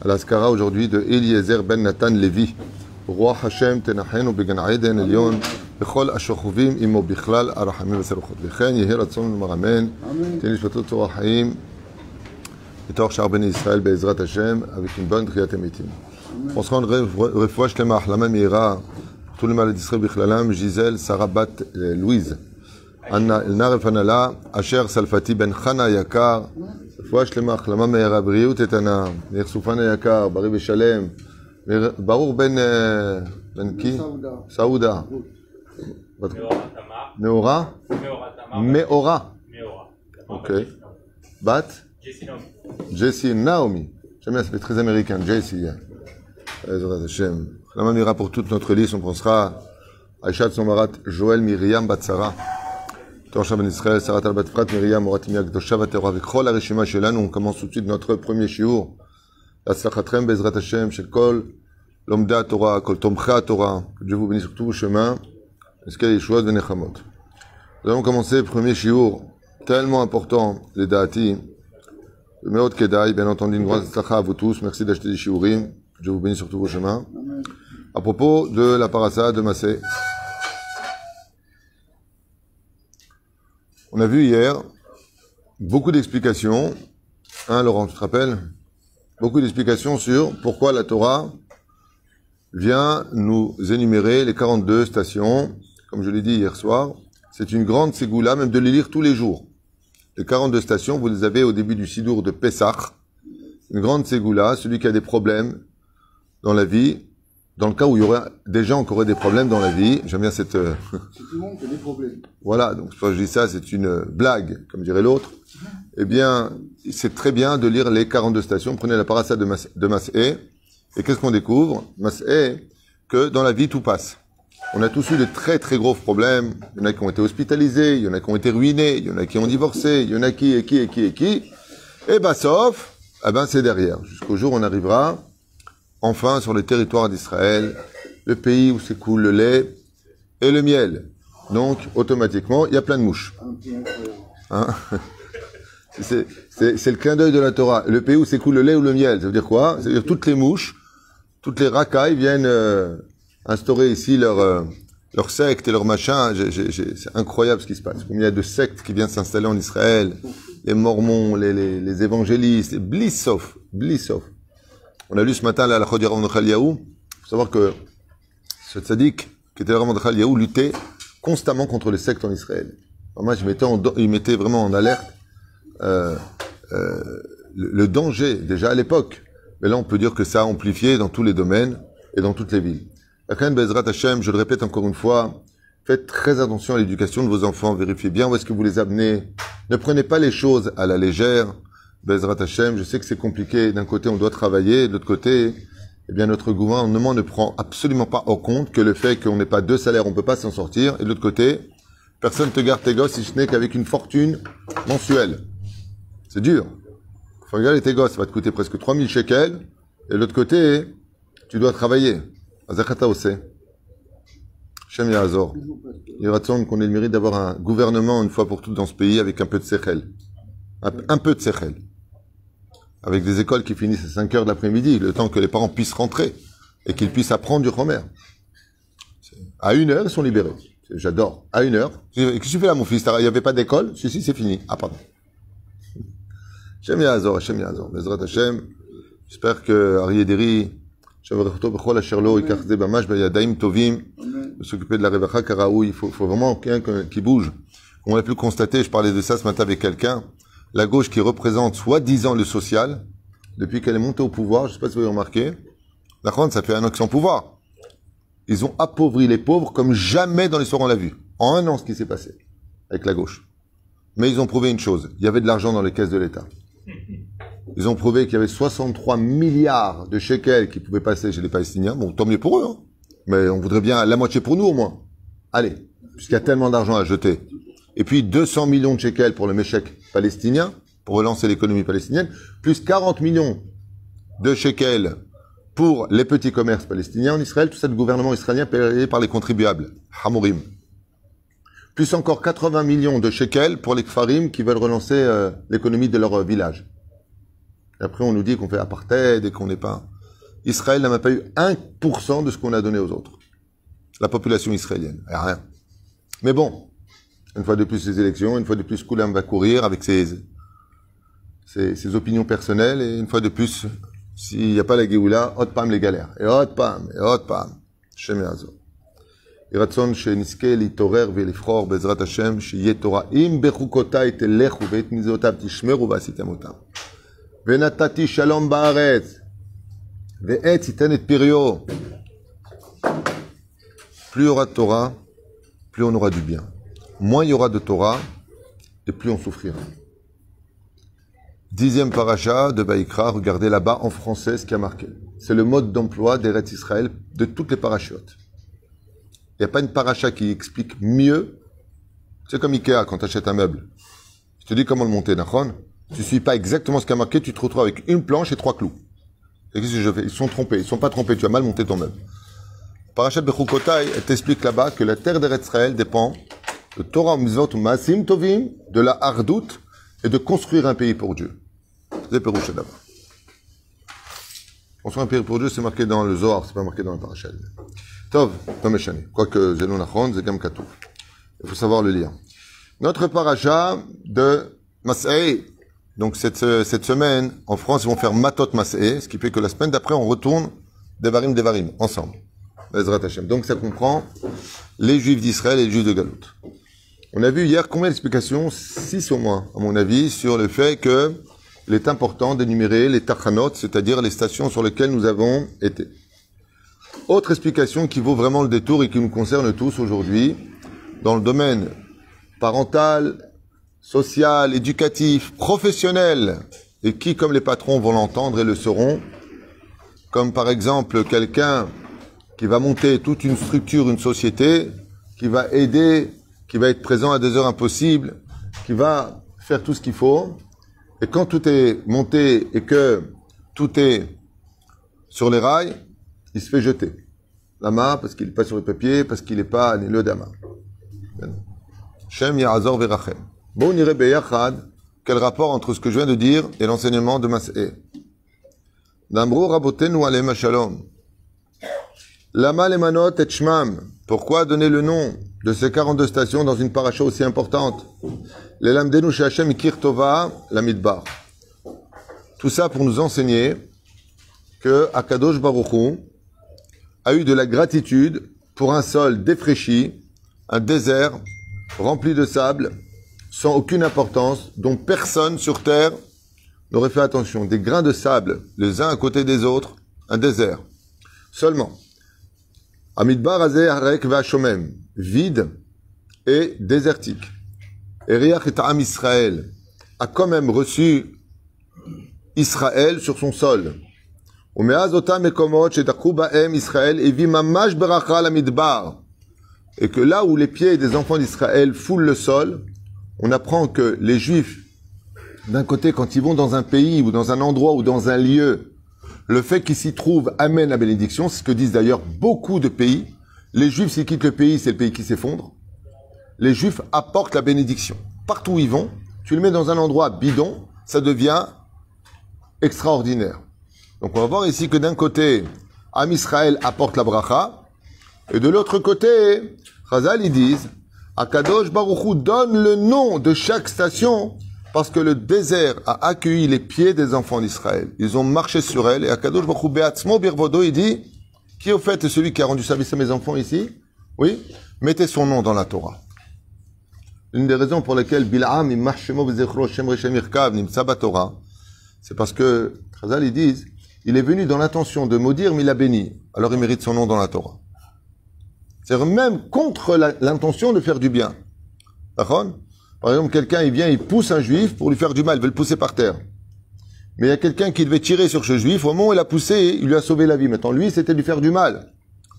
à l'Askara aujourd'hui de Eliezer ben Nathan Levi. רוח השם תנחנו בגן עדן עליון בכל אשר חווים עמו בכלל הרחמים והסלחות. וכן יהי רצון לומר אמן, תהיה נשמתו צור החיים בתור שאר בני ישראל בעזרת השם, avec une bonne תחיית המתים. On se rend רפואה שלמה, החלמה מהירה, tout le mal d'Israël בכללם, ז'יזל, שרה בת לואיז. נערף הנהלה, אשר סלפתי בן חנה היקר, רפואה שלמה, החלמה מהירה, בריאות איתנה, ניר סופן היקר, בריא ושלם, ברור בן, בן קי? סעודה. נאורה? מאורה. אוקיי. בת? ג'סי נאומי. J'aime bien, ça fait très américain, Jessie. Ezrat Hashem. החלמה מהירה pour toute notre liste, on pensera Aïcha Tzomarat, Joël Myriam Batsara. Torcha Ben Israël, Sarat Albat Frat, Myriam, Oratim Yakdosha, Vatero, avec Chol Arishima Shelanu. On commence tout de suite notre premier shiur. La Slachatrem, Bezrat Hashem, Shekol, Lomda Torah, Kol Tomcha Torah. Que Dieu vous bénisse sur tous vos chemins. Est-ce qu'il y a des choses de Nechamot? Nous allons commencer le premier shiur. Tellement important, les Daati. Le Meot Kedai, bien entendu, une grande slacha à vous tous. Merci d'acheter des shiurim. Dieu vous bénisse sur tous vos chemins. À propos de la parassa de Massé. On a vu hier beaucoup d'explications. Hein, Laurent, tu te rappelles? Beaucoup d'explications sur pourquoi la Torah vient nous énumérer les 42 stations. Comme je l'ai dit hier soir, c'est une grande ségoula, même de les lire tous les jours. Les 42 stations, vous les avez au début du Sidour de Pessah. Une grande ségoula, celui qui a des problèmes dans la vie, dans le cas où il y aurait des gens qui auraient des problèmes dans la vie, j'aime bien cette... euh, C'est tout le monde qui a des problèmes. voilà, donc quand je dis ça, c'est une blague, comme dirait l'autre. Eh bien, c'est très bien de lire les 42 stations. Prenez la parasa de, Mas, de. Et qu'est-ce qu'on découvre? Mas'é, que dans la vie, tout passe. On a tous eu de très très gros problèmes. Il y en a qui ont été hospitalisés, il y en a qui ont été ruinés, il y en a qui ont divorcé, il y en a qui et qui et qui et qui. Et ben, sauf, eh ben, c'est derrière. Jusqu'au jour où on arrivera enfin sur le territoire d'Israël, le pays où s'écoule le lait et le miel. Donc, automatiquement, il y a plein de mouches. Hein c'est, le clin d'œil de la Torah. Le pays où s'écoule le lait ou le miel. Ça veut dire quoi? Ça veut dire toutes les mouches, toutes les racailles viennent euh, instaurer ici leur, euh, leur secte et leur machin. C'est incroyable ce qui se passe. Combien il y a de sectes qui viennent s'installer en Israël Les mormons, les, les, les évangélistes, les blissov, blissov. On a lu ce matin la Rav Mordechai Eliyahu. Il faut savoir que ce tzaddik, qui était Mordechai Eliyahu, luttait constamment contre les sectes en Israël. Moi, je mettais en, il mettait vraiment en alerte euh, euh, le, danger, déjà à l'époque. Mais là, on peut dire que ça a amplifié dans tous les domaines et dans toutes les villes. La Khan Bezrat Hashem, je le répète encore une fois, faites très attention à l'éducation de vos enfants, vérifiez bien où est-ce que vous les amenez. Ne prenez pas les choses à la légère. Bezrat Hashem, je sais que c'est compliqué. D'un côté, on doit travailler, de l'autre côté, eh bien, notre gouvernement ne prend absolument pas en compte que le fait qu'on n'ait pas deux salaires, on peut pas s'en sortir. Et de l'autre côté, personne te garde tes gosses si ce n'est qu'avec une fortune mensuelle. C'est dur. Faut regarder tes gosses, ça va te coûter presque 3000 shekels. Et de l'autre côté, tu dois travailler. Azachata Ose. Shem Yazor. Il raconte qu'on ait le mérite d'avoir un gouvernement une fois pour toutes dans ce pays avec un peu de sechel. Un, un peu de sechel. Avec des écoles qui finissent à 5 heures de l'après-midi, le temps que les parents puissent rentrer et qu'ils puissent apprendre du Homer. À une heure, ils sont libérés. J'adore. À une heure. Qu'est-ce que tu fais là, mon fils? Il n'y avait pas d'école? Si, si, c'est fini. Ah, pardon. Hashem Yazor, Hashem Yazor. Bezrat Hashem. J'espère que Arié Deri, Shavarachoto Bechol Asherlo, Ikach Ze Bamash, Bayadaim Tovim, s'occuper de la Revacha Karaoui. Il faut, faut vraiment quelqu'un qui bouge. On a pu constater, je parlais de ça ce matin avec quelqu'un. La gauche qui représente soi-disant le social, depuis qu'elle est montée au pouvoir, je sais pas si vous avez remarqué, la France, ça fait un an qu'ils pouvoir. Ils ont appauvri les pauvres comme jamais dans l'histoire on l'a vu. En un an, ce qui s'est passé avec la gauche. Mais ils ont prouvé une chose. Il y avait de l'argent dans les caisses de l'État. Ils ont prouvé qu'il y avait 63 milliards de shekels qui pouvaient passer chez les Palestiniens. Bon, tant mieux pour eux, hein. mais on voudrait bien la moitié pour nous au moins. Allez, puisqu'il y a tellement d'argent à jeter. Et puis 200 millions de shekels pour le méchec palestinien, pour relancer l'économie palestinienne, plus 40 millions de shekels pour les petits commerces palestiniens en Israël, tout ça le gouvernement israélien payé par les contribuables, Hamourim. Plus encore 80 millions de shekels pour les Kfarim qui veulent relancer euh, l'économie de leur euh, village. Et après, on nous dit qu'on fait apartheid et qu'on n'est pas... Israël n'a même pas eu 1% de ce qu'on a donné aux autres. La population israélienne. Rien. Mais bon, une fois de plus ces élections, une fois de plus Koulam va courir avec ses, ses, ses opinions personnelles et une fois de plus, s'il n'y a pas la Géoula, hot pam les galères. Et hot pam, et hot pam. Shem Yazo. יהי רצון שנזכה להתעורר ולבחור בעזרת השם שיהיה תורה. אם בחוקותיי תלכו ואת מצוותיו תשמרו ועשיתם אותם. ונתתי שלום בארץ, ועץ ייתן את פריו. Plus il y aura de Torah, plus on aura du bien. Moins il y aura de Torah, et plus on souffrira. Dixième paracha de Baïkra, regardez là-bas en français ce qui a marqué. C'est le mode d'emploi d'Eretz Israël de toutes les parachutes. Il n'y a pas une paracha qui explique mieux. C'est comme Ikea quand tu achètes un meuble. Je te dis comment le monter, Nachon. Tu ne suis pas exactement ce qui a marqué, tu te retrouves avec une planche et trois clous. Et qu'est-ce que je fais? Ils sont trompés, ils sont pas trompés, tu as mal monté ton meuble. Parachat Bechukotai, t'explique là-bas que la terre d'Eretz Israël dépend de Torah, Mitzvot, Maasim Tovim, de la hardoute et de construire un pays pour Dieu. C'est Pérouche là-bas. Construire un pays pour Dieu, c'est marqué dans le Zohar, c'est pas marqué dans le parachat. Tov, Tom Eshani. Quoique Zelon Achron, Zegam Katou. Il faut savoir le lire. Notre paracha de Mas'ei, donc cette, cette semaine, en France, ils vont faire Matot Mas'ei, ce qui fait que la semaine d'après, on retourne Devarim Devarim, ensemble. Donc ça comprend les Juifs d'Israël et les Juifs de Galoute. On a vu hier combien d'explications Six au moins, à mon avis, sur le fait que il est important d'énumérer les tachanot, c'est-à-dire les stations sur lesquelles nous avons été. Autre explication qui vaut vraiment le détour et qui nous concerne tous aujourd'hui, dans le domaine parental, social, éducatif, professionnel, et qui, comme les patrons, vont l'entendre et le sauront, comme par exemple quelqu'un qui va monter toute une structure, une société, qui va aider, qui va être présent à des heures impossibles, qui va faire tout ce qu'il faut, et quand tout est monté et que tout est sur les rails, il se fait jeter. Lama, parce qu'il n'est pas sur le papier, parce qu'il n'est pas le dama. Shem Ya'azor Verachem. Bon, on irait quel rapport entre ce que je viens de dire et l'enseignement de Mas'e. Damro Rabotenu Alem Shalom. Lama Lemanot et Shmam. Pourquoi donner le nom de ces 42 stations dans une paracha aussi importante Les Lamdenu Kirtova Lamidbar. Tout ça pour nous enseigner que Akadosh Baruchou a eu de la gratitude pour un sol défraîchi, un désert rempli de sable, sans aucune importance, dont personne sur terre n'aurait fait attention. Des grains de sable, les uns à côté des autres, un désert. Seulement. Amidbar Harek Vashomem, vide et désertique. Et Riach et Am Israël a quand même reçu Israël sur son sol. Et que là où les pieds des enfants d'Israël foulent le sol, on apprend que les Juifs, d'un côté, quand ils vont dans un pays ou dans un endroit ou dans un lieu, le fait qu'ils s'y trouvent amène la bénédiction. C'est ce que disent d'ailleurs beaucoup de pays. Les Juifs, s'ils quittent le pays, c'est le pays qui s'effondre. Les Juifs apportent la bénédiction. Partout où ils vont, tu le mets dans un endroit bidon, ça devient extraordinaire. Donc on va voir ici que d'un côté, Am Israël apporte la bracha, et de l'autre côté, Chazal ils disent, Akadosh Baruchou donne le nom de chaque station parce que le désert a accueilli les pieds des enfants d'Israël. Ils ont marché sur elle et Akadosh Beatzmo Birvodo, il dit, qui au fait est celui qui a rendu service à mes enfants ici? Oui? Mettez son nom dans la Torah. Une des raisons pour lesquelles Bil'am, Torah, c'est parce que Chazal ils disent, il est venu dans l'intention de maudire, mais il a béni. Alors il mérite son nom dans la Torah. C'est même contre l'intention de faire du bien. Par exemple, quelqu'un, il vient, il pousse un juif pour lui faire du mal, il veut le pousser par terre. Mais il y a quelqu'un qui devait tirer sur ce juif. Au moment où il a poussé, il lui a sauvé la vie. Maintenant, lui, c'était lui faire du mal.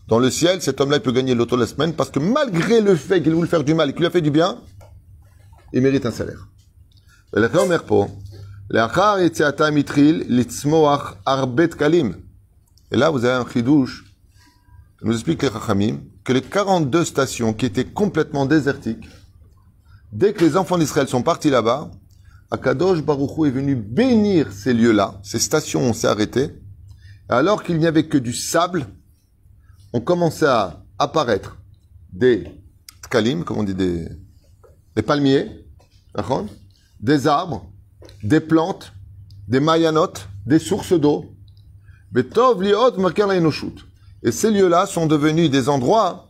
Dans le ciel, cet homme-là, il peut gagner l'auto la semaine parce que malgré le fait qu'il voulait faire du mal et qu'il lui a fait du bien, il mérite un salaire. Et là, vous avez un chidouche. Il nous explique les que les 42 stations qui étaient complètement désertiques, dès que les enfants d'Israël sont partis là-bas, Akadosh Baruch Hu est venu bénir ces lieux-là. Ces stations ont s'est arrêtées. Alors qu'il n'y avait que du sable, ont commencé à apparaître des tkalim, comme on dit, des, des palmiers, des arbres, des plantes, des mayanotes, des sources d'eau. Et ces lieux-là sont devenus des endroits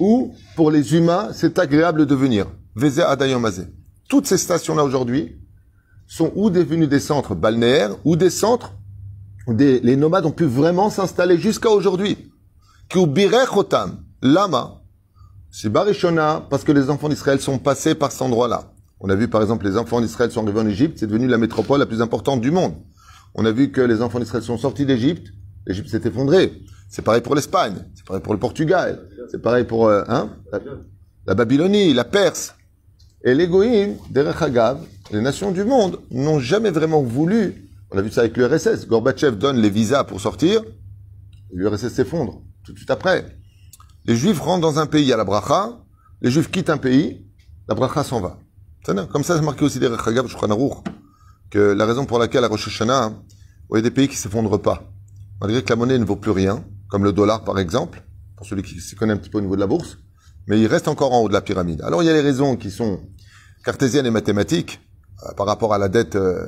où, pour les humains, c'est agréable de venir. Veze adayomazé. Toutes ces stations-là aujourd'hui sont ou devenues des centres balnéaires ou des centres où des, les nomades ont pu vraiment s'installer jusqu'à aujourd'hui. Kiubirechotam, lama, c'est Barishona, parce que les enfants d'Israël sont passés par cet endroit-là. On a vu par exemple les enfants d'Israël sont arrivés en Égypte, c'est devenu la métropole la plus importante du monde. On a vu que les enfants d'Israël sont sortis d'Égypte, l'Égypte s'est effondrée. C'est pareil pour l'Espagne, c'est pareil pour le Portugal, c'est pareil pour euh, hein, la, la Babylonie, la Perse. Et les Goïm, derech Hagav, les nations du monde n'ont jamais vraiment voulu. On a vu ça avec l'URSS. Gorbatchev donne les visas pour sortir, l'URSS s'effondre tout de suite après. Les Juifs rentrent dans un pays à la bracha, les Juifs quittent un pays, la bracha s'en va. Comme ça, c'est marqué aussi des Rechagab que la raison pour laquelle à Rosh Hashanah, il y a des pays qui s'effondrent pas. Malgré que la monnaie ne vaut plus rien, comme le dollar par exemple, pour celui qui s'y connaît un petit peu au niveau de la bourse, mais il reste encore en haut de la pyramide. Alors il y a les raisons qui sont cartésiennes et mathématiques, euh, par rapport à la dette euh,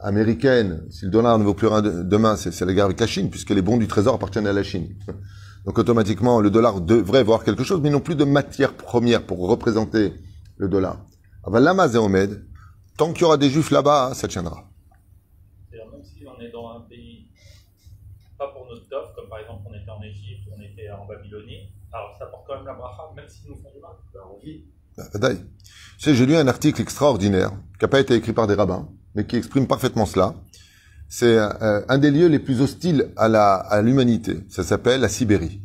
américaine. Si le dollar ne vaut plus rien de- demain, c'est la guerre avec la Chine, puisque les bons du trésor appartiennent à la Chine. Donc automatiquement, le dollar devrait voir quelque chose, mais ils n'ont plus de matière première pour représenter le dollar. Aval lama ze omed, tant qu'il y aura des juifs là-bas, ça tiendra. C'est-à-dire, même si on est dans un pays, pas pour notre tov, comme par exemple on était en Égypte, on était en Babylonie, alors ça porte quand même la bracha, même s'ils nous font du mal. Ben, on vit. Bah, badaï. Tu sais, j'ai lu un article extraordinaire, qui n'a pas été écrit par des rabbins, mais qui exprime parfaitement cela. C'est euh, un des lieux les plus hostiles à la à l'humanité. Ça s'appelle la Sibérie.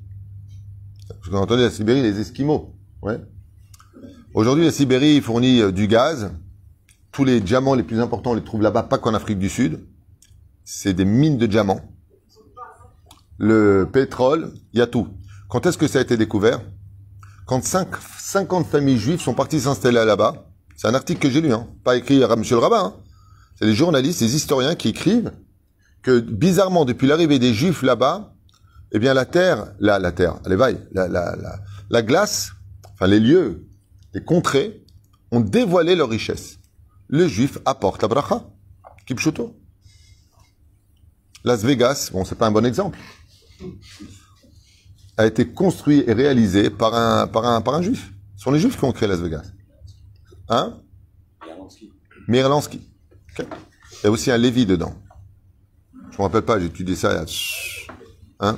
Vous avez entendu la Sibérie, les Esquimaux. Ouais. Aujourd'hui, la Sibérie fournit euh, du gaz. Tous les diamants les plus importants, on les trouve là-bas, pas qu'en Afrique du Sud. C'est des mines de diamants. Le pétrole, il y a tout. Quand est-ce que ça a été découvert? Quand cinq- 50 familles juives sont parties s'installer là-bas, c'est un article que j'ai lu, hein, pas écrit à Monsieur le Rabbin, hein. c'est les journalistes, les historiens qui écrivent que bizarrement, depuis l'arrivée des juifs là-bas, eh bien la terre, la, la terre, allez vaille, la, la, la, la glace, enfin les lieux, les contrées, ont dévoilé leur richesse. Le juif apporte la bracha, kipchuto. Las Vegas, bon, c'est pas un bon exemple a été construit et réalisé par un, par un, par un juif. Ce sont les juifs qui ont créé Las Vegas. Hein? Mirlansky. Ok. Il y a aussi un Lévi dedans. Je me rappelle pas, j'ai étudié ça. Hein?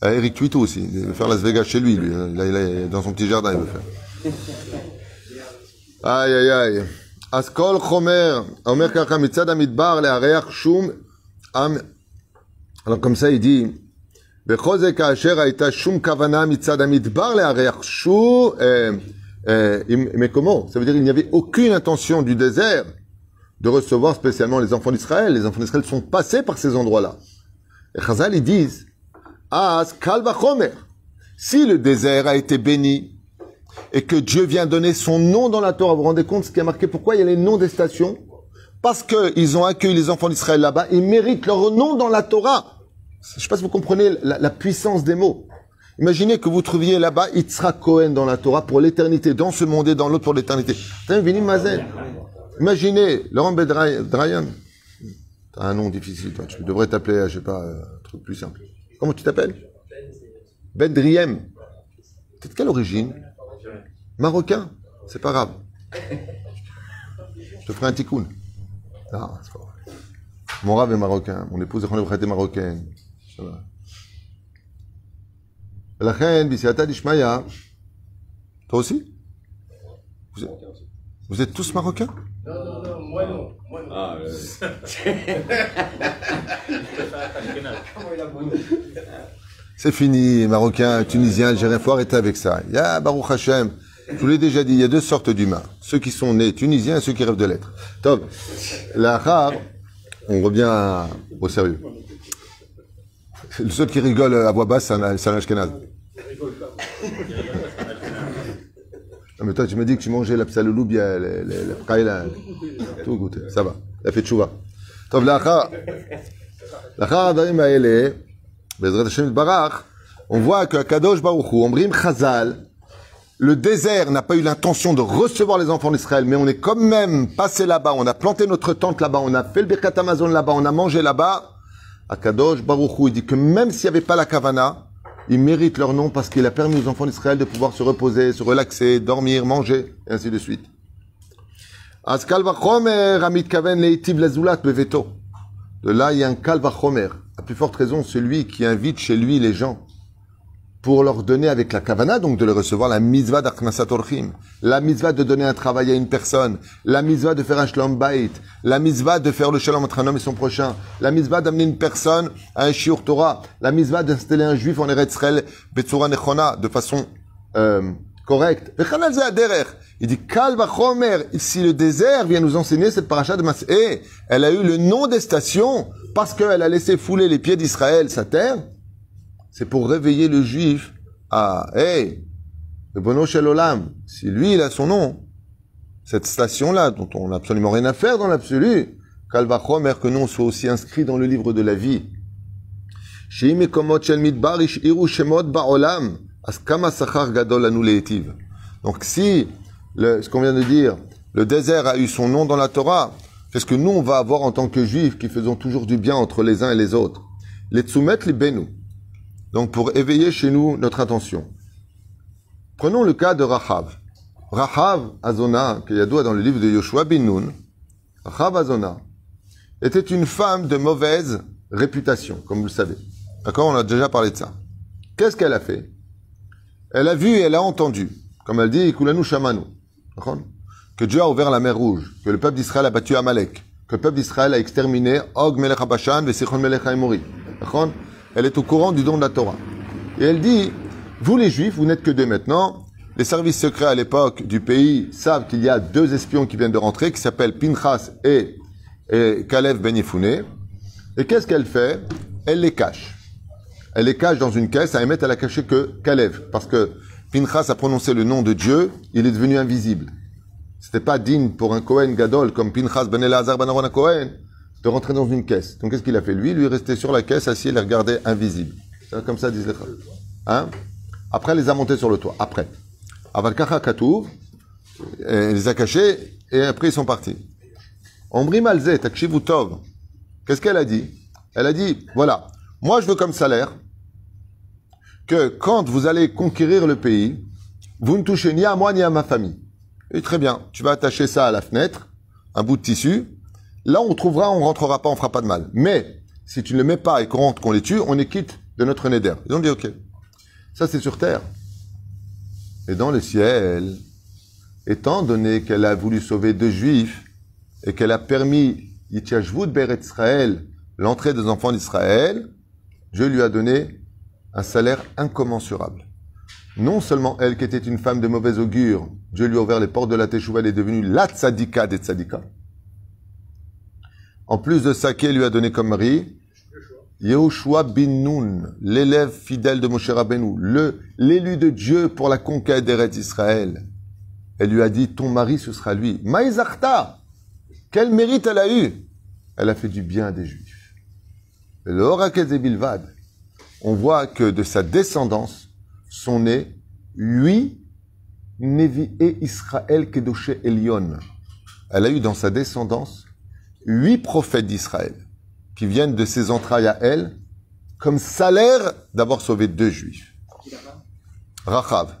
Ah, Eric Tuito aussi. Il veut faire Las Vegas chez lui. lui. Il, a- il a- dans son petit jardin, il veut faire. Aïe, aïe, aïe. Askol Chomer, Omer Kaka Mitzad Amidbar, Leareach Shum, Am. Alors, comme ça, il dit, בכל זה כאשר הייתה שום כוונה מצד המדבר לארח שו אה, אה, עם מקומו. Ça veut dire qu'il n'y avait aucune intention du désert de recevoir spécialement les enfants d'Israël. Les enfants d'Israël sont passés par ces endroits-là. Et Chazal, ils disent, As kal vachomer. Si le désert a été béni et que Dieu vient donner son nom dans la Torah, vous vous rendez compte ce qui est marqué Pourquoi il y a les noms des stations Parce qu'ils ont accueilli les enfants d'Israël là-bas, ils méritent leur nom dans la Torah. Je sais pas si vous comprenez la, puissance des mots. Imaginez que vous trouviez là-bas Yitzhak Cohen dans la Torah pour l'éternité, dans ce monde et dans l'autre pour l'éternité. Imaginez Laurent Bedrayan. T'as un nom difficile, toi. Tu devrais t'appeler, je sais pas, euh, un truc plus simple. Comment tu t'appelles? Bedriem. T'es de quelle origine? Marocain? C'est pas grave. Je te ferai un tikkun. Non, c'est pas. Mon rave est marocain. Mon épouse est marocaine. Lachen, Bissiata Dishmaya. Toi aussi? Vous êtes, tous marocains? Non, non, non, moi non. Ah, C'est fini, Marocains, Tunisiens, Algériens, faut arrêter avec ça. Y'a Baruch Hashem. Je vous l'ai déjà dit, il y a deux sortes d'humains. Ceux qui sont nés tunisiens et ceux qui rêvent de l'être. Top. La on revient au sérieux. Le seul qui rigole à voix basse, c'est un, c'est un Ashkenaz. Non, mais toi, tu me dis que tu mangeais la psaloubia, la, la, la praïla, tout goûté. Ça va. La fait tchouva. Rare d'Arim Aele, Bezrat Hashem Barach, on voit que Kadosh Baruch Hu, Omrim Chazal, le désert n'a pas eu l'intention de recevoir les enfants d'Israël, mais on est quand même passé là-bas, on a planté notre tente là-bas, on a fait le Birkat Amazon là-bas, on a mangé là-bas. Akadosh Baruch Hu, il dit que même s'il n'y avait pas la Kavana, ils méritent leur nom parce qu'il a permis aux enfants d'Israël de pouvoir se reposer, se relaxer, dormir, manger, et ainsi de suite. De là, il y a un. À plus forte raison, celui qui invite chez lui les gens pour leur donner avec la kavana, donc de les recevoir la mitzvah d'Akhnasat Orchim, la mitzvah de donner un travail à une personne, la mitzvah de faire un shalom bait, la mitzvah de faire le shalom entre un homme et son prochain, la mitzvah d'amener une personne à un shiur Torah, la mitzvah d'installer un juif en Eretz Israël, Nechona, de façon euh, correcte. Il dit, Kal vachomer, si le désert vient nous enseigner cette paracha de Mas'é, elle a eu le nom des stations parce qu'elle a laissé fouler les pieds d'Israël, sa terre, c'est pour réveiller le juif à, hey, le bono shel olam, si lui il a son nom, cette station-là, dont on n'a absolument rien à faire dans l'absolu, Kalvachomer, que nous on soit aussi inscrit dans le livre de la vie. Donc si, ce qu'on vient de dire, le désert a eu son nom dans la Torah, qu'est-ce que nous on va avoir en tant que juifs qui faisons toujours du bien entre les uns et les autres Les tzumet libenu. Donc pour éveiller chez nous notre attention. Prenons le cas de Rahav. Rahav Azona, qui est dans le livre de Yoshua bin Nun, Rahav Azona, était une femme de mauvaise réputation, comme vous le savez. D'accord On a déjà parlé de ça. Qu'est-ce qu'elle a fait? Elle a vu et elle a entendu, comme elle dit, Kulanu Shamanu, que Dieu a ouvert la mer Rouge, que le peuple d'Israël a battu Amalek, que le peuple d'Israël a exterminé Og Melech Habashan et Sichon Melech Haimori. Elle est au courant du don de la Torah. Et elle dit, vous les Juifs, vous n'êtes que deux maintenant. Les services secrets à l'époque du pays savent qu'il y a deux espions qui viennent de rentrer, qui s'appellent Pinchas et, et Kalev Ben Yefouné. Et qu'est-ce qu'elle fait? Elle les cache. Elle les cache dans une caisse. À Emet, elle a caché que Kalev. Parce que Pinchas a prononcé le nom de Dieu, il est devenu invisible. C'était pas digne pour un Cohen Gadol comme Pinchas Ben Elazar Ben Aaron Cohen de rentrer dans une caisse. Donc qu'est-ce qu'il a fait Lui, lui est resté sur la caisse, assis et les regardait invisible. Comme ça disent les. Hein? Après, elle les a montés sur le toit. Après. Avalkacha Katouv, elle les a cachés et après ils sont partis. Omri Malzé, Takshivu Tov. Qu'est-ce qu'elle a dit? Elle a dit, voilà, moi je veux comme salaire que quand vous allez conquérir le pays, vous ne touchez ni à moi ni à ma famille. Et très bien, tu vas attacher ça à la fenêtre, un bout de tissu. Là, on trouvera, on rentrera pas, on fera pas de mal. Mais, si tu ne le mets pas et qu'on rentre, qu'on les tue, on est quitte de notre néder. Ils ont dit, ok. Ça, c'est sur terre. Et dans le ciel, étant donné qu'elle a voulu sauver deux juifs et qu'elle a permis Yitchashvut Beret Israël, l'entrée des enfants d'Israël, Dieu lui a donné un salaire incommensurable. Non seulement elle, qui était une femme de mauvaise augure, Dieu lui a ouvert les portes de la Teshuvah, elle est devenue la tzadika des tzadikas. En plus de ça, lui a donné comme mari Yehoshua bin Nun, l'élève fidèle de Moshe Rabbeinu, le, l'élu de Dieu pour la conquête des rêves d'Israël. Elle lui a dit, ton mari, ce sera lui. Maïzarta Quel mérite elle a eu? Elle a fait du bien à des Juifs. Le Bilvad, on voit que de sa descendance sont nés huit Nevi et Israël Kedoshe Elion. Elle a eu dans sa descendance huit prophètes d'Israël qui viennent de ses entrailles à elle comme salaire d'avoir sauvé deux juifs. Rachav,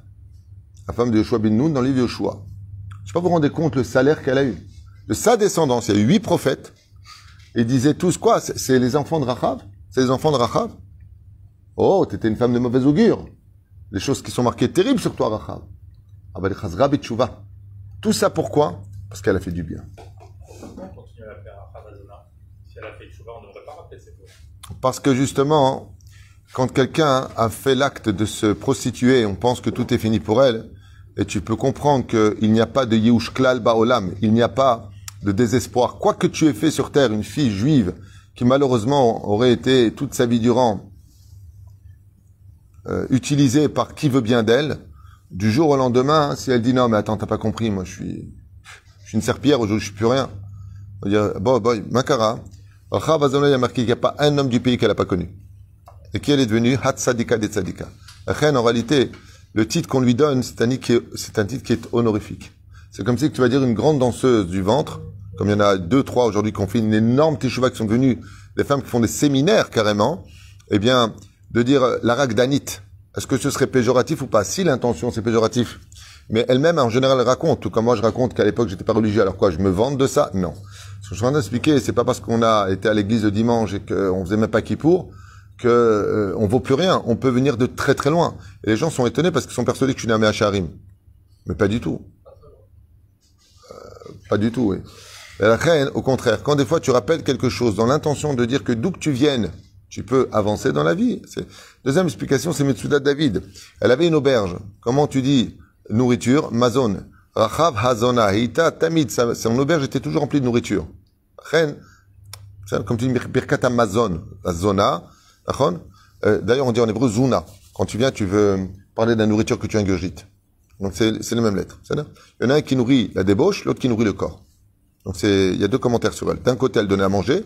la femme de Yoshua bin Nun dans le livre Yoshua. Je ne sais pas vous rendez compte le salaire qu'elle a eu. De sa descendance, il y a eu huit prophètes. Ils disaient tous quoi? C'est les enfants de Rachav? C'est les enfants de Rachav? Oh, t'étais une femme de mauvaise augure. Les choses qui sont marquées terribles sur toi, Rachav. Ah b'tshuva. Tout ça pourquoi? Parce qu'elle a fait du bien. Parce que justement, quand quelqu'un a fait l'acte de se prostituer, on pense que tout est fini pour elle, et tu peux comprendre qu'il n'y a pas de Yehush Klal Baolam, il n'y a pas de désespoir. Quoi que tu aies fait sur terre, une fille juive qui malheureusement aurait été toute sa vie durant euh, utilisée par qui veut bien d'elle, du jour au lendemain, si elle dit non mais attends t'as pas compris, moi je suis, je une serpillère, aujourd'hui je suis plus rien. On va dire bon boy, Makara, il y a marqué qu'il n'y a pas un homme du pays qu'elle n'a pas connu. Et qui elle est devenue? Hat Sadika de Tzadika. En réalité, le titre qu'on lui donne, c'est un, titre qui est- honorifique. C'est comme si tu vas dire une grande danseuse du ventre, comme il y en a deux, trois aujourd'hui qui ont fait une énorme teshuva qui sont devenues des femmes qui font des séminaires carrément, eh bien, de dire euh, la ragdanite, est-ce que ce serait péjoratif ou pas? Si l'intention c'est péjoratif, mais elle-même en général raconte, tout comme moi je raconte qu'à l'époque j'étais pas religieux, alors quoi, je me vante de ça? Non. Ce que je suis en train d'expliquer, c'est pas parce qu'on a été à l'église le dimanche et qu'on faisait même pas Kippour que euh, on vaut plus rien. On peut venir de très très loin. Et les gens sont étonnés parce qu'ils sont persuadés que je suis né à Harim. Mais pas du tout. Euh, pas du tout, oui. Et la reine, au contraire, quand des fois tu rappelles quelque chose dans l'intention de dire que d'où que tu viennes, tu peux avancer dans la vie. Deuxième explication, c'est Metsuda David. Elle avait une auberge. Comment tu dis nourriture? Mazon. Rachav Hazona. Hita Tamid. Son auberge était toujours remplie de nourriture. C'est comme tu dis Birkat Amazon. La zona. Euh, D'ailleurs, on dit en hébreu Zuna. Quand tu viens, tu veux parler de la nourriture que tu ingurgites. Donc c'est les mêmes lettres. Il y en a un qui nourrit la débauche, l'autre qui nourrit le corps. Donc c'est, il y a deux commentaires sur elle. D'un côté, elle donnait à manger.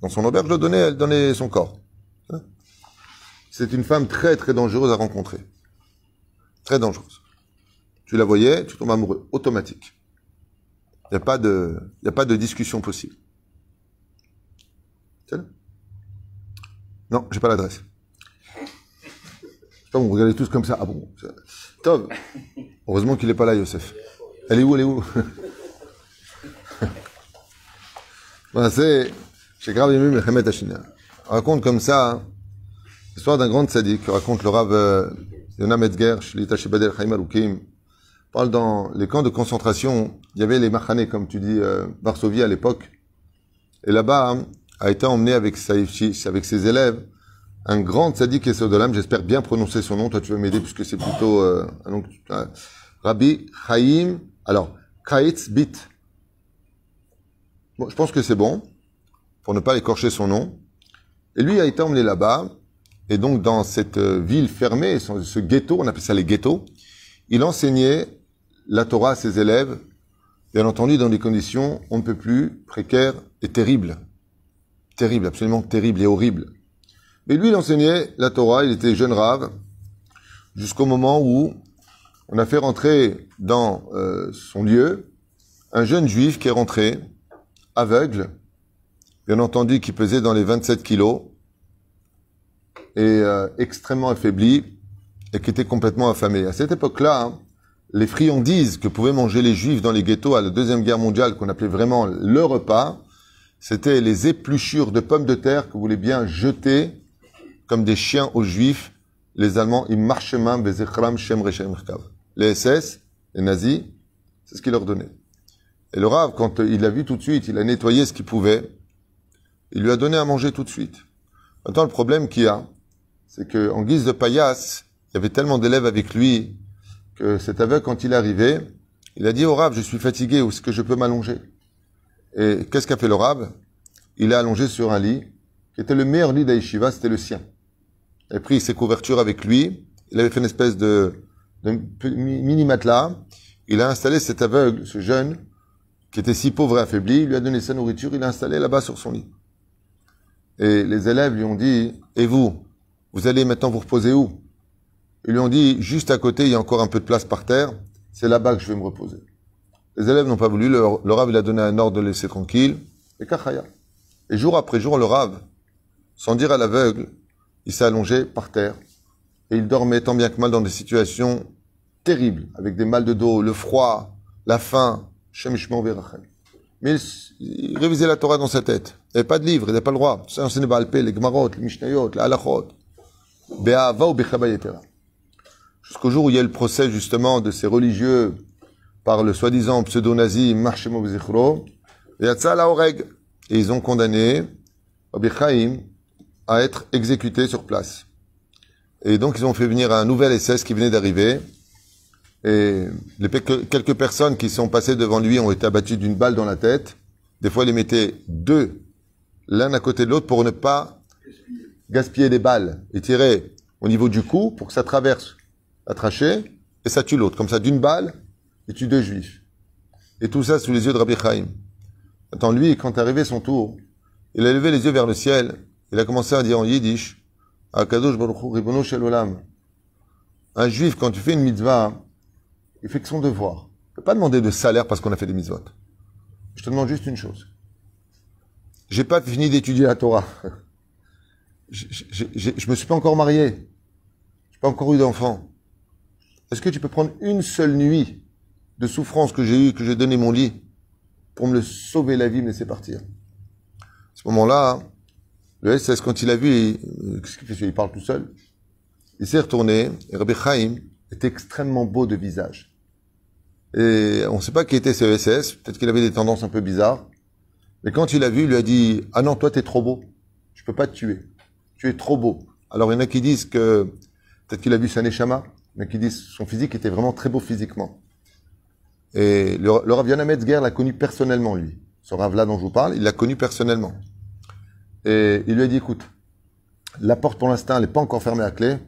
Dans son auberge, elle donnait son corps. C'est une femme très très dangereuse à rencontrer. Très dangereuse. Tu la voyais, tu tombes amoureux. Automatique. Il n'y a pas de, a pas de discussion possible. C'est là Non, j'ai pas l'adresse. Vous regardez tous comme ça. Ah bon Tov. Heureusement qu'il est pas là, Youssef. Elle est où, elle est où Voilà, c'est chez Grave. On raconte comme ça hein, l'histoire d'un grand tzaddik que raconte le Rav euh, Yonah Metzger, Shlita Shebadel Chaim. Parle dans les camps de concentration, il y avait les Machanés, comme tu dis, euh, Varsovie à l'époque. Et là-bas hein, a été emmené avec, sa, avec ses élèves un grand tzaddik et Sodolam, j'espère bien prononcer son nom, toi tu vas m'aider puisque c'est plutôt euh, euh, Rabbi Chaim, alors, Kaitz Bit. Bon, je pense que c'est bon, pour ne pas écorcher son nom. Et lui a été emmené là-bas, et donc dans cette euh, ville fermée, ce ghetto, on appelle ça les ghettos, il enseignait la Torah à ses élèves, bien entendu dans des conditions on ne peut plus précaires et terribles. Terribles, absolument terribles et horribles. Mais lui, il enseignait la Torah, il était jeune rave, jusqu'au moment où on a fait rentrer dans euh, son lieu un jeune juif qui est rentré, aveugle, bien entendu qui pesait dans les 27 kilos, et euh, extrêmement affaibli, et qui était complètement affamé. À cette époque-là, hein, les friandises que pouvaient manger les juifs dans les ghettos à la Deuxième Guerre mondiale, qu'on appelait vraiment le repas, c'était les épluchures de pommes de terre que voulez bien jeter comme des chiens aux juifs, les Allemands, ils marchaient les SS, les nazis, c'est ce qu'ils leur donnaient. Et le Rav, quand il l'a vu tout de suite, il a nettoyé ce qu'il pouvait, il lui a donné à manger tout de suite. Maintenant, le problème qu'il y a, c'est que en guise de paillasse, il y avait tellement d'élèves avec lui cet aveugle, quand il est arrivé, il a dit au Rav, je suis fatigué, où est-ce que je peux m'allonger? Et qu'est-ce qu'a fait le Rav? Il est allongé sur un lit, qui était le meilleur lit d'Aïshiva, c'était le sien. Il a pris ses couvertures avec lui, il avait fait une espèce de, de mini matelas, il a installé cet aveugle, ce jeune, qui était si pauvre et affaibli, il lui a donné sa nourriture, il l'a installé là-bas sur son lit. Et les élèves lui ont dit, et vous, vous allez maintenant vous reposer où? Ils lui ont dit, juste à côté, il y a encore un peu de place par terre, c'est là-bas que je vais me reposer. Les élèves n'ont pas voulu, le, le il a donné un ordre de laisser tranquille, et kachaya. Et jour après jour, le Rav, sans dire à l'aveugle, il s'est allongé par terre, et il dormait tant bien que mal dans des situations terribles, avec des mal de dos, le froid, la faim, Shem Yishmor Verachem. Mais il, révisait la Torah dans sa tête. Il n'avait pas de livre, il n'avait pas le droit. Ça Baal Peh, les Gmarot, les Mishnayot, les Halachot. Be'ava ou Bechaba Yetera. Jusqu'au jour où il y a le procès, justement, de ces religieux par le soi-disant pseudo-nazi Marshemo Zichro. Yatsa la Oreg. Et ils ont condamné Rabbi Chaim à être exécuté sur place. Et donc, ils ont fait venir un nouvel SS qui venait d'arriver. Et les quelques personnes qui sont passées devant lui ont été abattues d'une balle dans la tête. Des fois, ils les mettaient deux, l'un à côté de l'autre, pour ne pas gaspiller des balles. Ils tiraient au niveau du cou pour que ça traverse la trachée et ça tue l'autre. Comme ça, d'une balle, il tue deux juifs. Et tout ça sous les yeux de Rabbi Chaim. Attends, lui, quand est arrivé son tour, il a levé les yeux vers le ciel. Il a commencé à dire en yiddish, Akadosh. Un juif, quand tu fais une mitzvah, il fait que son devoir. Il ne peut pas demander de salaire parce qu'on a fait des mitzvot. Je te demande juste une chose. J'ai pas fini d'étudier la Torah. Je, je, je, je me suis pas encore marié. J'ai pas encore eu d'enfant. Est-ce que tu peux prendre une seule nuit de souffrance que j'ai eue, que j'ai donné mon lit, pour me sauver la vie, me laisser partir? À ce moment-là, le SS, quand il a vu, il- qu'est-ce qu'il Il parle tout seul. Il s'est retourné, et Rabbi Chaim était extrêmement beau de visage. Et on ne sait pas qui était ce SS, peut-être qu'il avait des tendances un peu bizarres. Mais quand il a vu, il lui a dit Ah non, toi, t'es trop beau. Je peux pas te tuer. Tu es trop beau. Alors, il y en a qui disent que peut-être qu'il a vu sa neshama, mais qui que son physique était vraiment très beau physiquement. Et le, le Rav Yana Metzger l'a connu personnellement, lui. Ce Rav-là dont je vous parle, il l'a connu personnellement. Et il lui a dit Écoute, la porte pour l'instant, elle n'est pas encore fermée à clé.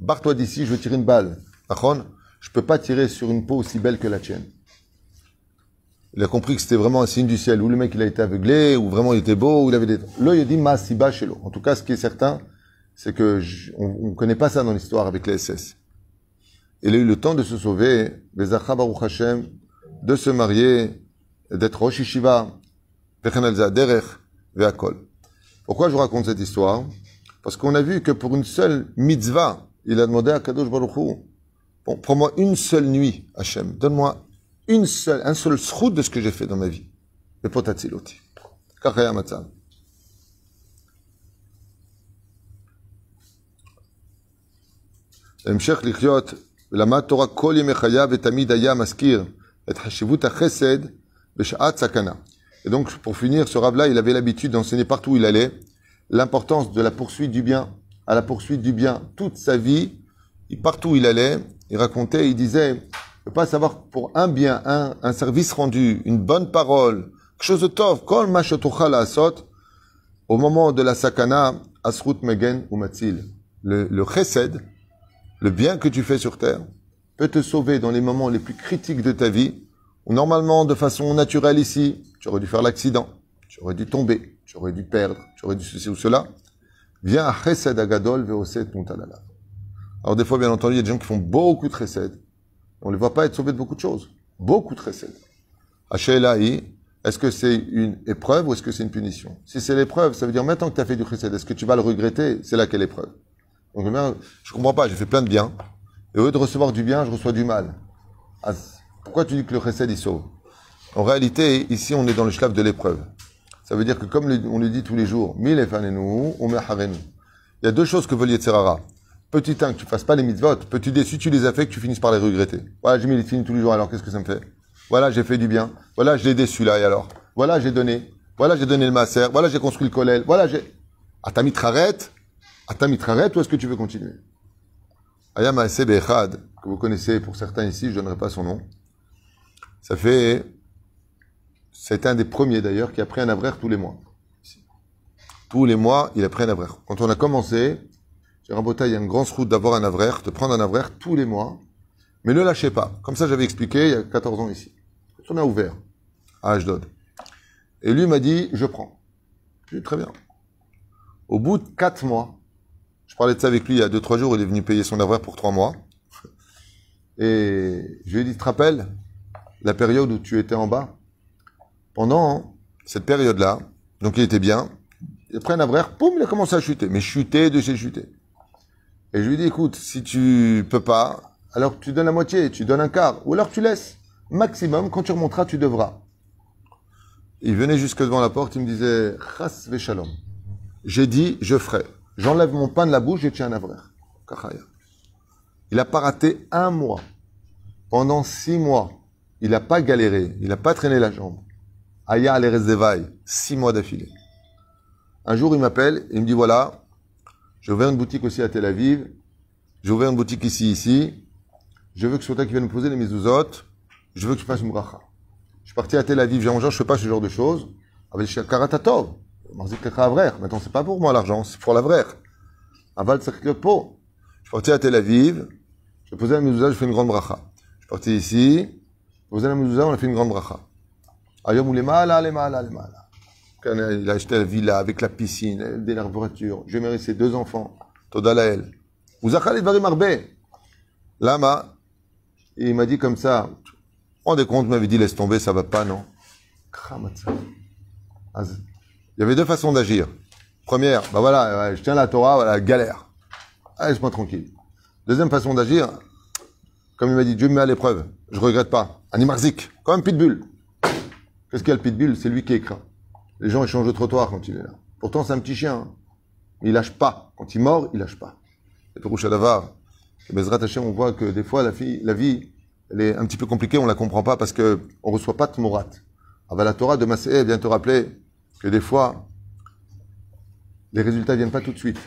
Barre-toi d'ici, je veux tirer une balle. Achon, je peux pas tirer sur une peau aussi belle que la tienne. Il a compris que c'était vraiment un signe du ciel, ou le mec il a été aveuglé, ou vraiment il était beau, ou il avait des... Là, il a dit ma siba chez l'eau. En tout cas, ce qui est certain, c'est que on ne connaît pas ça dans l'histoire avec les SS Il a eu le temps de se sauver, Bezacha Baruch Hashem, de se marier, d'être Rosh Yeshiva, Vechen al Zaderech, Ve'akol. Pourquoi je vous raconte cette histoire Parce qu'on a vu que pour une seule mitzvah, il a demandé à Kadosh Baruch Hu, bon, prends-moi une seule nuit, Hachem, donne-moi une seule, un seul srout de ce que j'ai fait dans ma vie. Le potatziloti. Kachaya matzav. המשך לחיות, ולמד תורה כל ימי חייו ותמיד היה מזכיר את חשיבות החסד בשעת סכנה. Et donc, pour finir, ce rave-là, il avait l'habitude d'enseigner partout où il allait l'importance de la poursuite du bien, à la poursuite du bien. Toute sa vie, il- partout où il allait, il racontait, il disait, ne pas savoir pour un bien, un, un service rendu, une bonne parole, quelque chose de tov, kol ma shetucha la'asot, au moment de la sakana, asrut megen ou matzil. Le, le chesed, le bien que tu fais sur terre, peut te sauver dans les moments les plus critiques de ta vie, où normalement, de façon naturelle ici, tu aurais dû faire l'accident, tu aurais dû tomber, tu aurais dû perdre, tu aurais dû ceci ou cela. Viens à chesed agadol veoset muntalala. Alors des fois, bien entendu, il y a des gens qui font beaucoup de chesed. On ne les voit pas être sauvés de beaucoup de choses. Beaucoup de chesed. Hachélaï, est-ce que c'est une épreuve ou est-ce que c'est une punition? Si c'est l'épreuve, ça veut dire maintenant que tu as fait du chesed, est-ce que tu vas le regretter? C'est là quelle épreuve? Donc, bien, je comprends pas, j'ai fait plein de bien. Et au lieu de recevoir du bien, je reçois du mal. Ah, pourquoi tu dis que le chesed, il sauve? En réalité, ici, on est dans le schlaf de l'épreuve. Ça veut dire que comme le- on le dit tous les jours, mille omeharenu. Il y a deux choses que veut Yetzerara. Petit un, que tu fasses pas les mitzvot. Petit deux, si tu les as fait, que tu finisses par les regretter? Voilà, j'ai mis les films tous les jours, alors qu'est-ce que ça me fait? Voilà, j'ai fait du bien. Voilà, je l'ai déçu là, et alors? Voilà, j'ai donné. Voilà, j'ai donné le masser. Voilà, j'ai construit le kollel. Voilà, j'ai... Ah, t'as mis traret Ah, t'as mis traret ou est-ce que tu veux continuer? Ayam Echad, que vous connaissez pour certains ici, je donnerai pas son nom. Ça fait... C'est un des premiers d'ailleurs qui a pris un avraire tous les mois. Tous les mois, il a pris un avraire. Quand on a commencé, j'ai il y a une grande route d'avoir un avraire, de prendre un avraire tous les mois, mais ne lâchez pas. Comme ça, j'avais expliqué il y a 14 ans ici. Quand on a ouvert à Ashdod. Et lui m'a dit, je prends. J'ai très bien. Au bout de 4 mois, je parlais de ça avec lui il y a 2-3 jours, il est venu payer son avraire pour 3 mois. Et je lui ai dit, tu te rappelles la période où tu étais en bas? Pendant cette période-là, donc il était bien, il a pris un avraire, poum, il a commencé à chuter. Mais chuter de chez chuter. Et je lui ai dit, écoute, si tu peux pas, alors tu donnes la moitié, tu donnes un quart, ou alors tu laisses. Maximum, quand tu remonteras, tu devras. Il venait jusque devant la porte, il me disait, Chas shalom. J'ai dit, je ferai. J'enlève mon pain de la bouche, j'ai tiens un avraire. Il n'a pas raté un mois. Pendant six mois, il n'a pas galéré, il n'a pas traîné la jambe. Aya al six mois d'affilée. Un jour, il m'appelle, il me dit voilà, j'ai ouvert une boutique aussi à Tel Aviv, j'ai ouvert une boutique ici, ici, je veux que ce soit toi qui viennes me poser les mezuzot, je veux que tu fasses une bracha. Je suis parti à Tel Aviv, j'ai je fais pas ce genre de choses. Avec Karatatov, Maintenant, c'est pas pour moi l'argent, c'est pour la vraie. Aval po. Je suis parti à Tel Aviv, je posé la mezuzah, je fais une grande bracha. Je suis parti ici, posé la mezuzah, on a fait une grande bracha. Ayom les les les. Il a acheté la villa avec la piscine, des voitures. Je vais ses deux enfants. Toda lael. Vous achalez varim arbe. Lama, il m'a dit comme ça. Rendez compte, m'avait dit laisse tomber, ça va pas, non? Il y avait deux façons d'agir. Première, bah voilà, je tiens la Torah, voilà, galère. Laisse-moi tranquille. Deuxième façon d'agir, comme il m'a dit, Dieu me met à l'épreuve. Je regrette pas. Animarzik, comme pitbull. Qu'est-ce qu'il y a le pitbull? C'est lui qui écrit. Les gens échangent de trottoir quand il est là. Pourtant, c'est un petit chien. Hein. Il lâche pas. Quand il mord, il lâche pas. Et pour Davar, Bezrat Hashem, on voit que des fois, la, fille, la vie, elle est un petit peu compliquée, on la comprend pas parce que on reçoit pas de morat. Ava la Torah de Masé vient te rappeler que des fois, les résultats viennent pas tout de suite.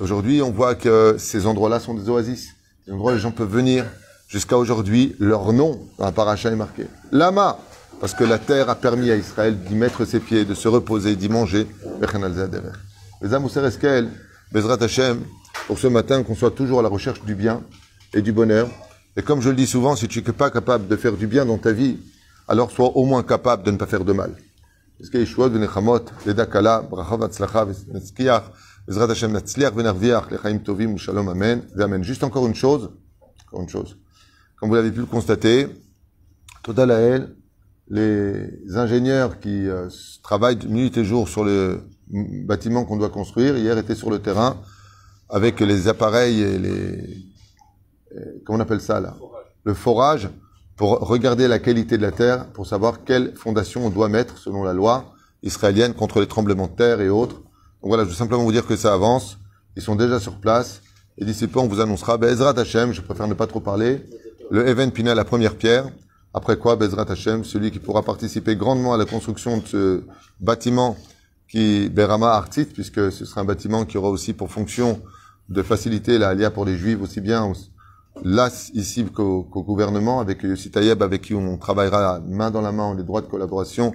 Aujourd'hui, on voit que ces endroits-là sont des oasis. Des endroits où les gens peuvent venir. Jusqu'à aujourd'hui, leur nom dans la paracha est marqué. Lama, parce que la terre a permis à Israël d'y mettre ses pieds, de se reposer, d'y manger. Les Amousser Eskel, Bezrat Hashem, pour ce matin, qu'on soit toujours à la recherche du bien et du bonheur. Et comme je le dis souvent, si tu n'es pas capable de faire du bien dans ta vie, alors sois au moins capable de ne pas faire de mal. Juste encore une chose. Comme vous l'avez pu le constater, Total les ingénieurs qui euh, travaillent nuit et jour sur le bâtiment qu'on doit construire, hier étaient sur le terrain avec les appareils et les, comment on appelle ça là? Le forage pour regarder la qualité de la terre, pour savoir quelle fondation on doit mettre selon la loi israélienne contre les tremblements de terre et autres. Donc voilà, je veux simplement vous dire que ça avance. Ils sont déjà sur place. Et d'ici peu, on vous annoncera Bezrat Hashem, je préfère ne pas trop parler, le Even Pinel, la première pierre. Après quoi, Bezrat Hashem, celui qui pourra participer grandement à la construction de ce bâtiment qui, Berama Artit, puisque ce sera un bâtiment qui aura aussi pour fonction de faciliter la lia pour les juifs aussi bien là ici qu'au gouvernement avec Yossi Tayeb avec qui on travaillera main dans la main les droits de collaboration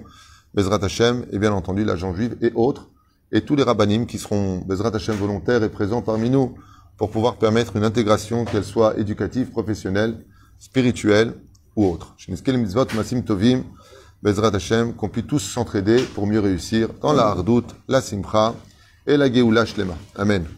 Bezrat Hashem et bien entendu l'agent juif et autres et tous les rabbinim qui seront Bezrat Hashem volontaires et présents parmi nous pour pouvoir permettre une intégration qu'elle soit éducative, professionnelle, spirituelle ou autre. Tovim, Bezrat Hashem, qu'on puisse tous s'entraider pour mieux réussir dans la hardout, la simcha et la geoula shlema. Amen.